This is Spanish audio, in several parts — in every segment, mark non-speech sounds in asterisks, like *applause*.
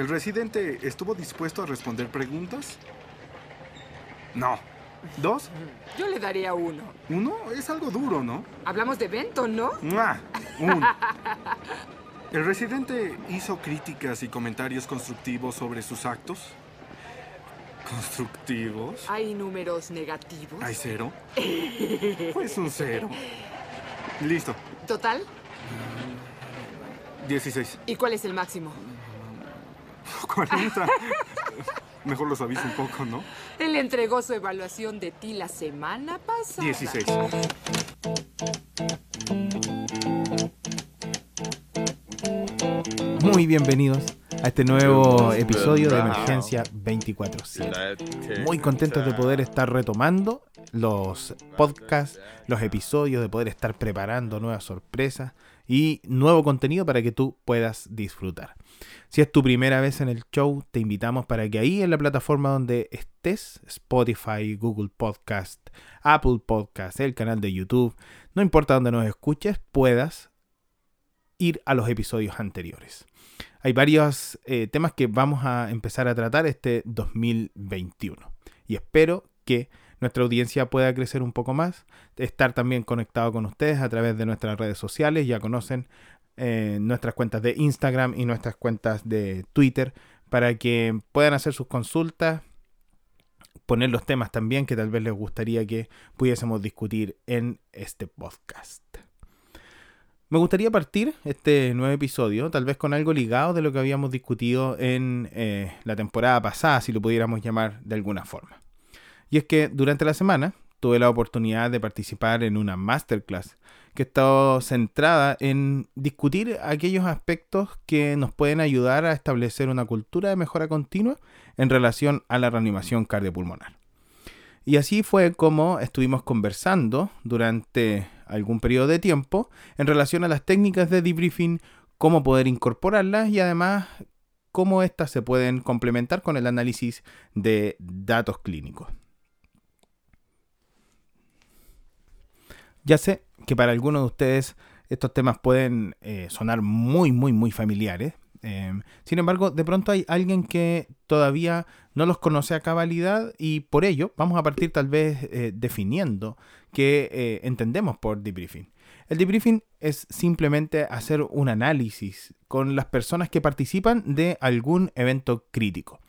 ¿El residente estuvo dispuesto a responder preguntas? No. ¿Dos? Yo le daría uno. ¿Uno? Es algo duro, ¿no? Hablamos de Benton, ¿no? ¡Mua! Uno. *laughs* ¿El residente hizo críticas y comentarios constructivos sobre sus actos? ¿Constructivos? ¿Hay números negativos? ¿Hay cero? *laughs* Pues un cero. Listo. ¿Total? 16. ¿Y cuál es el máximo? *laughs* 40. Mejor los aviso un poco, ¿no? Él entregó su evaluación de ti la semana pasada. 16. Muy bienvenidos a este nuevo episodio de Emergencia 24-7. Muy contentos de poder estar retomando los podcasts, los episodios, de poder estar preparando nuevas sorpresas y nuevo contenido para que tú puedas disfrutar. Si es tu primera vez en el show, te invitamos para que ahí en la plataforma donde estés, Spotify, Google Podcast, Apple Podcast, el canal de YouTube, no importa donde nos escuches, puedas ir a los episodios anteriores. Hay varios eh, temas que vamos a empezar a tratar este 2021 y espero que nuestra audiencia pueda crecer un poco más, estar también conectado con ustedes a través de nuestras redes sociales, ya conocen eh, nuestras cuentas de Instagram y nuestras cuentas de Twitter para que puedan hacer sus consultas, poner los temas también que tal vez les gustaría que pudiésemos discutir en este podcast. Me gustaría partir este nuevo episodio, tal vez con algo ligado de lo que habíamos discutido en eh, la temporada pasada, si lo pudiéramos llamar de alguna forma. Y es que durante la semana tuve la oportunidad de participar en una masterclass que está centrada en discutir aquellos aspectos que nos pueden ayudar a establecer una cultura de mejora continua en relación a la reanimación cardiopulmonar. Y así fue como estuvimos conversando durante algún periodo de tiempo en relación a las técnicas de debriefing, cómo poder incorporarlas y además cómo éstas se pueden complementar con el análisis de datos clínicos. Ya sé que para algunos de ustedes estos temas pueden eh, sonar muy, muy, muy familiares. Em, sin embargo, de pronto hay alguien que todavía no los conoce a cabalidad y por ello vamos a partir tal vez eh, definiendo qué eh, entendemos por debriefing. El debriefing es simplemente hacer un análisis con las personas que participan de algún evento crítico.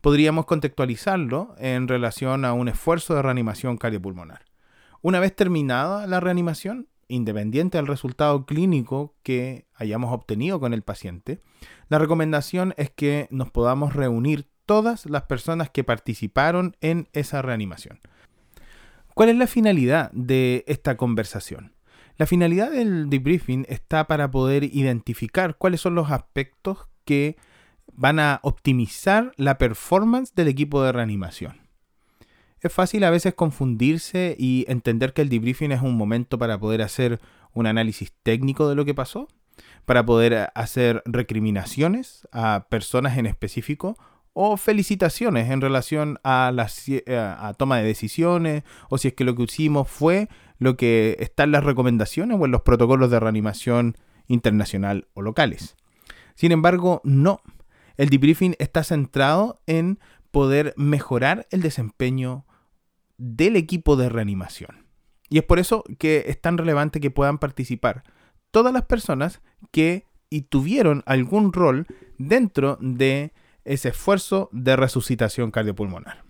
Podríamos contextualizarlo en relación a un esfuerzo de reanimación cardiopulmonar. Una vez terminada la reanimación, independiente del resultado clínico que hayamos obtenido con el paciente, la recomendación es que nos podamos reunir todas las personas que participaron en esa reanimación. ¿Cuál es la finalidad de esta conversación? La finalidad del debriefing está para poder identificar cuáles son los aspectos que van a optimizar la performance del equipo de reanimación. Es fácil a veces confundirse y entender que el debriefing es un momento para poder hacer un análisis técnico de lo que pasó, para poder hacer recriminaciones a personas en específico o felicitaciones en relación a la a toma de decisiones o si es que lo que hicimos fue lo que está en las recomendaciones o en los protocolos de reanimación internacional o locales. Sin embargo, no. El debriefing está centrado en poder mejorar el desempeño del equipo de reanimación. Y es por eso que es tan relevante que puedan participar todas las personas que y tuvieron algún rol dentro de ese esfuerzo de resucitación cardiopulmonar.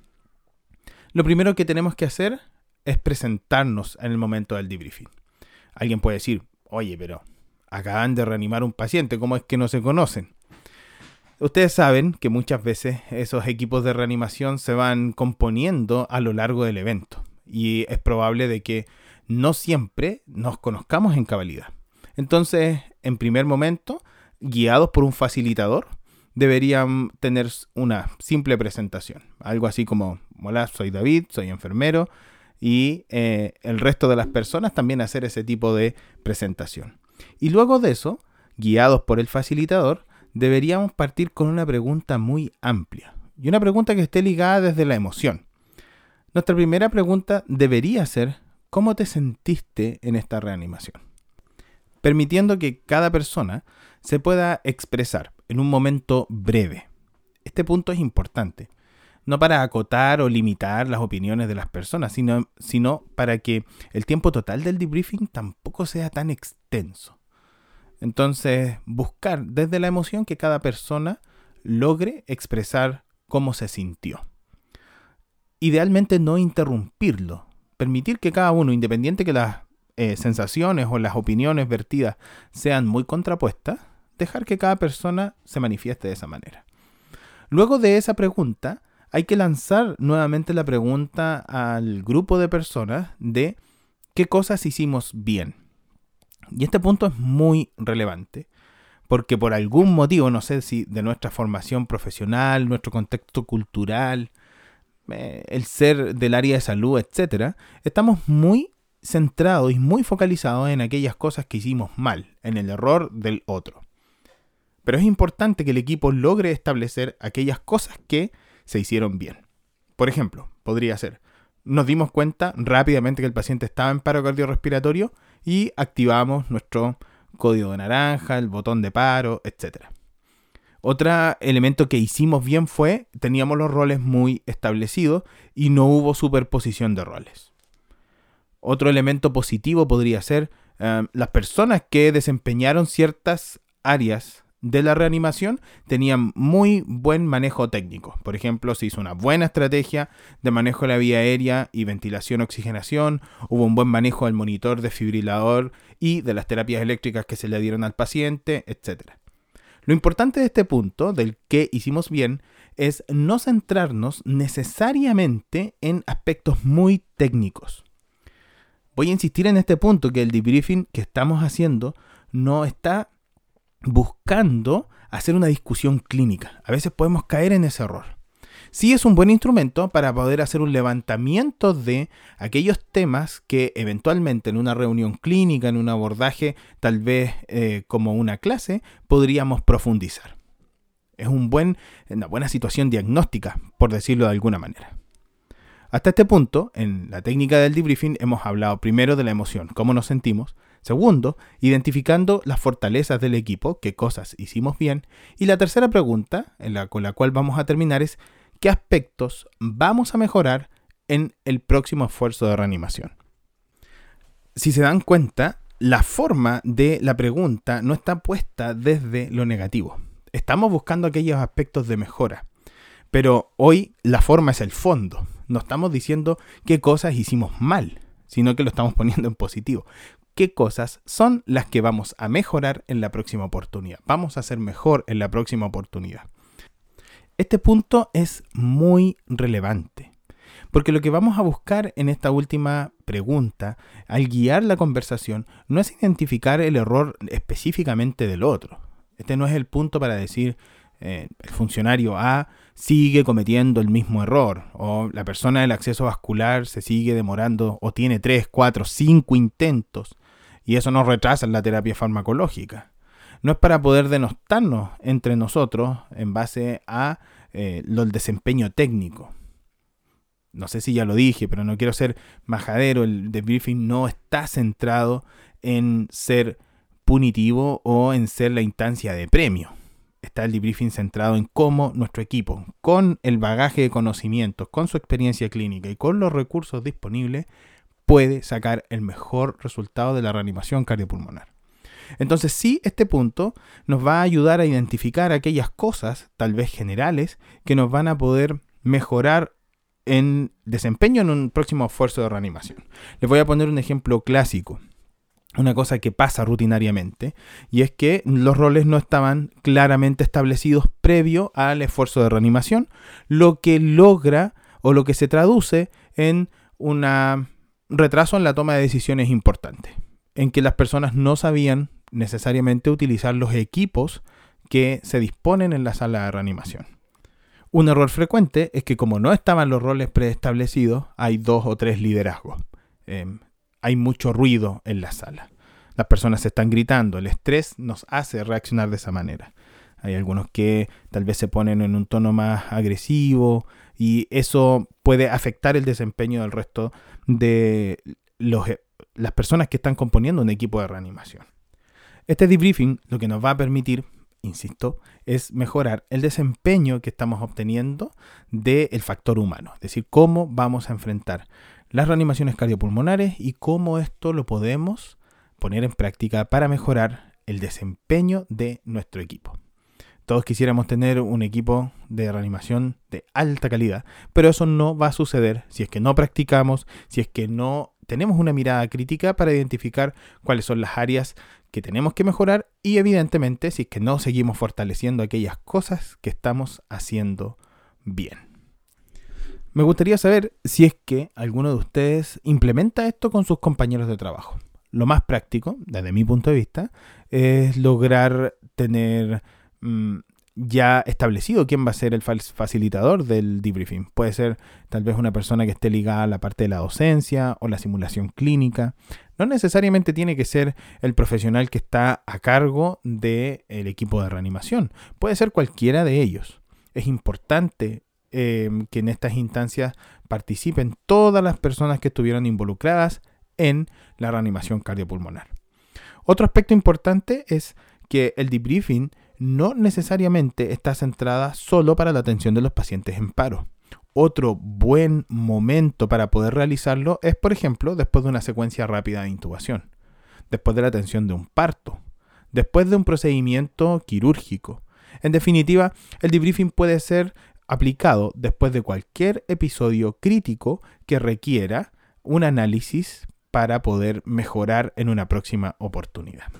Lo primero que tenemos que hacer es presentarnos en el momento del debriefing. Alguien puede decir, oye, pero acaban de reanimar un paciente, ¿cómo es que no se conocen? Ustedes saben que muchas veces esos equipos de reanimación se van componiendo a lo largo del evento y es probable de que no siempre nos conozcamos en cabalidad. Entonces, en primer momento, guiados por un facilitador, deberían tener una simple presentación. Algo así como, hola, soy David, soy enfermero, y eh, el resto de las personas también hacer ese tipo de presentación. Y luego de eso, guiados por el facilitador, deberíamos partir con una pregunta muy amplia y una pregunta que esté ligada desde la emoción. Nuestra primera pregunta debería ser, ¿cómo te sentiste en esta reanimación? Permitiendo que cada persona se pueda expresar en un momento breve. este punto es importante. No para acotar o limitar las opiniones de las personas, sino, sino para que el tiempo total del debriefing tampoco sea tan extenso. Entonces, buscar desde la emoción que cada persona logre expresar cómo se sintió. Idealmente no interrumpirlo, permitir que cada uno, independiente que las eh, sensaciones o las opiniones vertidas sean muy contrapuestas, dejar que cada persona se manifieste de esa manera. Luego de esa pregunta, hay que lanzar nuevamente la pregunta al grupo de personas de qué cosas hicimos bien. Y este punto es muy relevante, porque por algún motivo, no sé si de nuestra formación profesional, nuestro contexto cultural, eh, el ser del área de salud, etc., estamos muy centrados y muy focalizados en aquellas cosas que hicimos mal, en el error del otro. Pero es importante que el equipo logre establecer aquellas cosas que se hicieron bien. Por ejemplo, podría ser, nos dimos cuenta rápidamente que el paciente estaba en paro cardiorrespiratorio y activamos nuestro código de naranja, el botón de paro, etc. Otro elemento que hicimos bien fue, teníamos los roles muy establecidos y no hubo superposición de roles. Otro elemento positivo podría ser eh, las personas que desempeñaron ciertas áreas de la reanimación tenían muy buen manejo técnico. Por ejemplo, se hizo una buena estrategia de manejo de la vía aérea y ventilación-oxigenación, hubo un buen manejo del monitor desfibrilador y de las terapias eléctricas que se le dieron al paciente, etc. Lo importante de este punto, del que hicimos bien, es no centrarnos necesariamente en aspectos muy técnicos. Voy a insistir en este punto que el debriefing que estamos haciendo no está buscando hacer una discusión clínica. A veces podemos caer en ese error. Sí es un buen instrumento para poder hacer un levantamiento de aquellos temas que eventualmente en una reunión clínica, en un abordaje tal vez eh, como una clase, podríamos profundizar. Es una buena situación diagnóstica, por decirlo de alguna manera. Hasta este punto, en la técnica del debriefing hemos hablado primero de la emoción, cómo nos sentimos, Segundo, identificando las fortalezas del equipo, qué cosas hicimos bien. Y la tercera pregunta, con la cual vamos a terminar, es qué aspectos vamos a mejorar en el próximo esfuerzo de reanimación. Si se dan cuenta, la forma de la pregunta no está puesta desde lo negativo. Estamos buscando aquellos aspectos de mejora. Pero hoy la forma es el fondo. No estamos diciendo qué cosas hicimos mal, sino que lo estamos *laughs* poniendo en positivo qué cosas son las que vamos a mejorar en la próxima oportunidad. Vamos a hacer mejor en la próxima oportunidad. Este punto es muy relevante, porque lo que vamos a buscar en esta última pregunta, al guiar la conversación, no es identificar el error específicamente del otro. Este no es el punto para decir eh, el funcionario A sigue cometiendo el mismo error, o la persona del acceso vascular se sigue demorando, o tiene 3, 4, 5 intentos y eso nos retrasa en la terapia farmacológica. No es para poder denostarnos entre nosotros en base a eh, el desempeño técnico. No sé si ya lo dije, pero no quiero ser majadero. El debriefing no está centrado en ser punitivo o en ser la instancia de premio. Está el debriefing centrado en cómo nuestro equipo, con el bagaje de conocimientos, con su experiencia clínica y con los recursos disponibles, puede sacar el mejor resultado de la reanimación cardiopulmonar. Entonces sí, este punto nos va a ayudar a identificar aquellas cosas, tal vez generales, que nos van a poder mejorar en desempeño en un próximo esfuerzo de reanimación. Les voy a poner un ejemplo clásico, una cosa que pasa rutinariamente, y es que los roles no estaban claramente establecidos previo al esfuerzo de reanimación, lo que logra o lo que se traduce en una retraso en la toma de decisiones importante, en que las personas no sabían necesariamente utilizar los equipos que se disponen en la sala de reanimación. Un error frecuente es que como no estaban los roles preestablecidos, hay dos o tres liderazgos. Em, hay mucho ruido en la sala. Las personas se están gritando, el estrés nos hace reaccionar de esa manera. Hay algunos que tal vez se ponen en un tono más agresivo y eso puede afectar el desempeño del resto de los, e, las personas que están componiendo un equipo de reanimación. Este debriefing lo que nos va a permitir insisto, es mejorar el desempeño que estamos obteniendo del factor humano, es decir, cómo vamos a enfrentar las reanimaciones cardiopulmonares y cómo esto lo podemos poner en práctica para mejorar el desempeño de nuestro equipo. Todos quisiéramos tener un equipo de reanimación de alta calidad, pero eso no va a suceder si es que no practicamos, si es que no tenemos una mirada crítica para identificar cuáles son las áreas que tenemos que mejorar y evidentemente si es que no seguimos fortaleciendo aquellas cosas que estamos haciendo bien. Me gustaría saber si es que alguno de ustedes implementa esto con sus compañeros de trabajo. Lo más práctico, desde mi punto de vista, es lograr tener Mm, ya establecido quién va a ser el facilitador del debriefing. Puede ser tal vez una persona que esté ligada a la parte de la docencia o la simulación clínica. No necesariamente tiene que ser el profesional que está a cargo del equipo de reanimación. Puede ser cualquiera de ellos. Es importante em, que en estas instancias participen todas las personas que estuvieron involucradas en la reanimación cardiopulmonar. Otro aspecto importante es que el debriefing no necesariamente está centrada solo para la atención de los pacientes en paro. Otro buen momento para poder realizarlo es, por ejemplo, después de una secuencia rápida de intubación, después de la atención de un parto, después de un procedimiento quirúrgico. En definitiva, el debriefing puede ser aplicado después de cualquier episodio crítico que requiera un análisis para poder mejorar en una próxima oportunidad.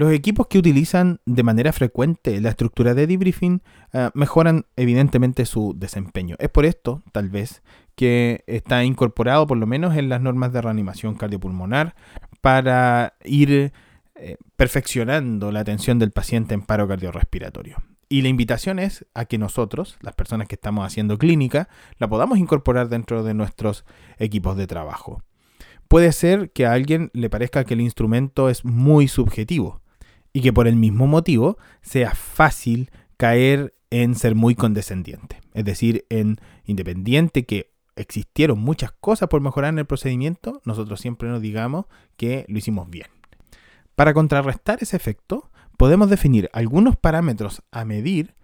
Los equipos que utilizan de manera frecuente la estructura de debriefing eh, mejoran evidentemente su desempeño. Es por esto, tal vez, que está incorporado por lo menos en las normas de reanimación cardiopulmonar para ir eh, perfeccionando la atención del paciente en paro cardiorrespiratorio. Y la invitación es a que nosotros, las personas que estamos haciendo clínica, la podamos incorporar dentro de nuestros equipos de trabajo. Puede ser que a alguien le parezca que el instrumento es muy subjetivo y que por el mismo motivo sea fácil caer en ser muy condescendiente. Es decir, en independiente que existieron muchas cosas por mejorar en el procedimiento, nosotros siempre nos digamos que lo hicimos bien. Para contrarrestar ese efecto, podemos definir algunos parámetros a medir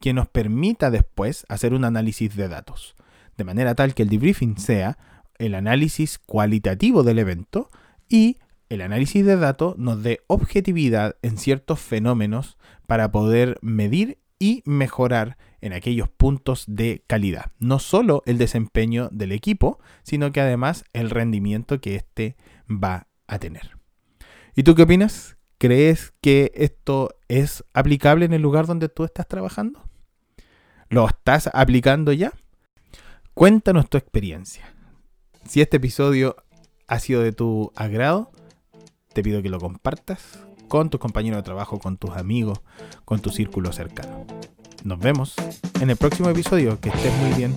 que nos permita después hacer un análisis de datos, de manera tal que el debriefing sea el análisis cualitativo del evento y el análisis de datos nos dé objetividad en ciertos fenómenos para poder medir y mejorar en aquellos puntos de calidad. No solo el desempeño del equipo, sino que además el rendimiento que éste va a tener. ¿Y tú qué opinas? ¿Crees que esto es aplicable en el lugar donde tú estás trabajando? ¿Lo estás aplicando ya? Cuéntanos tu experiencia. Si este episodio ha sido de tu agrado, te pido que lo compartas con tus compañeros de trabajo, con tus amigos, con tu círculo cercano. Nos vemos en el próximo episodio. Que estés muy bien.